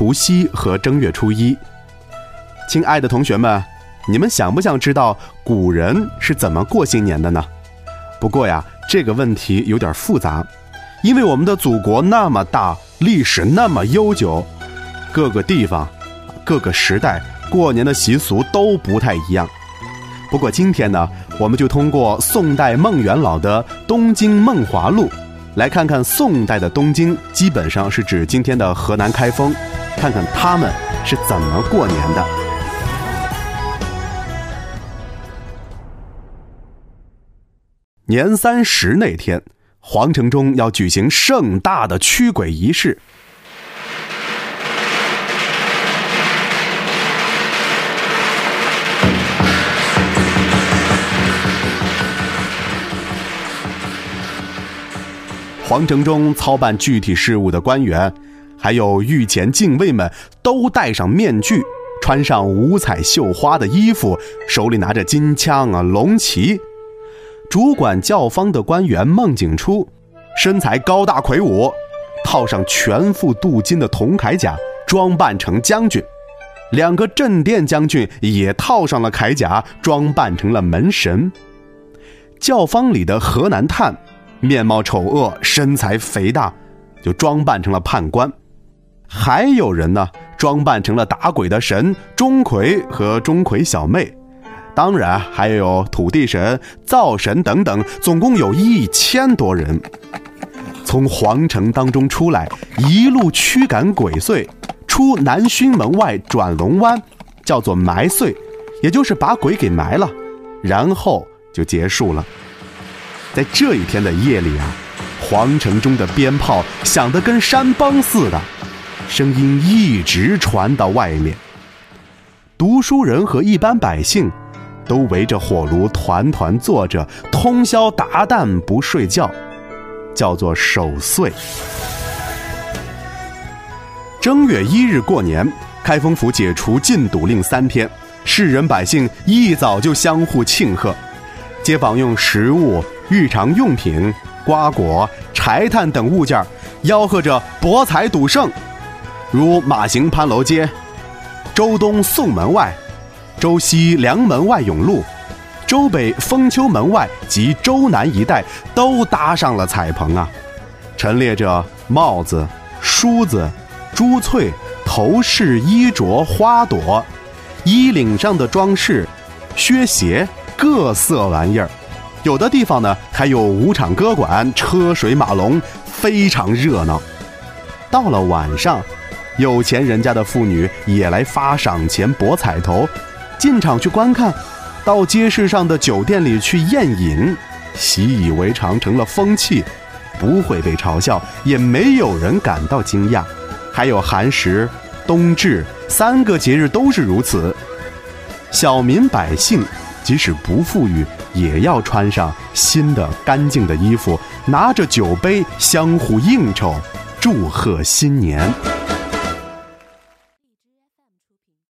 除夕和正月初一。亲爱的同学们，你们想不想知道古人是怎么过新年的呢？不过呀，这个问题有点复杂，因为我们的祖国那么大，历史那么悠久，各个地方、各个时代过年的习俗都不太一样。不过今天呢，我们就通过宋代孟元老的《东京梦华录》，来看看宋代的东京，基本上是指今天的河南开封，看看他们是怎么过年的。年三十那天，皇城中要举行盛大的驱鬼仪式。皇城中操办具体事务的官员，还有御前禁卫们，都戴上面具，穿上五彩绣花的衣服，手里拿着金枪啊、龙旗。主管教坊的官员孟景初，身材高大魁梧，套上全副镀金的铜铠甲，装扮成将军；两个镇殿将军也套上了铠甲，装扮成了门神。教坊里的河南探。面貌丑恶，身材肥大，就装扮成了判官。还有人呢，装扮成了打鬼的神钟馗和钟馗小妹。当然还有土地神、灶神等等，总共有一千多人，从皇城当中出来，一路驱赶鬼祟，出南薰门外转龙湾，叫做埋祟，也就是把鬼给埋了，然后就结束了。在这一天的夜里啊，皇城中的鞭炮响得跟山崩似的，声音一直传到外面。读书人和一般百姓都围着火炉团团坐着，通宵达旦不睡觉，叫做守岁。正月一日过年，开封府解除禁赌令三天，世人百姓一早就相互庆贺，街坊用食物。日常用品、瓜果、柴炭等物件吆喝着博彩赌胜，如马行潘楼街、周东宋门外、周西梁门外甬路、周北丰丘门外及周南一带都搭上了彩棚啊，陈列着帽子、梳子、珠翠、头饰、衣着、花朵、衣领上的装饰、靴鞋，各色玩意儿。有的地方呢，还有舞场歌馆，车水马龙，非常热闹。到了晚上，有钱人家的妇女也来发赏钱博彩头，进场去观看，到街市上的酒店里去宴饮，习以为常，成了风气，不会被嘲笑，也没有人感到惊讶。还有寒食、冬至三个节日都是如此。小民百姓即使不富裕。也要穿上新的干净的衣服，拿着酒杯相互应酬，祝贺新年。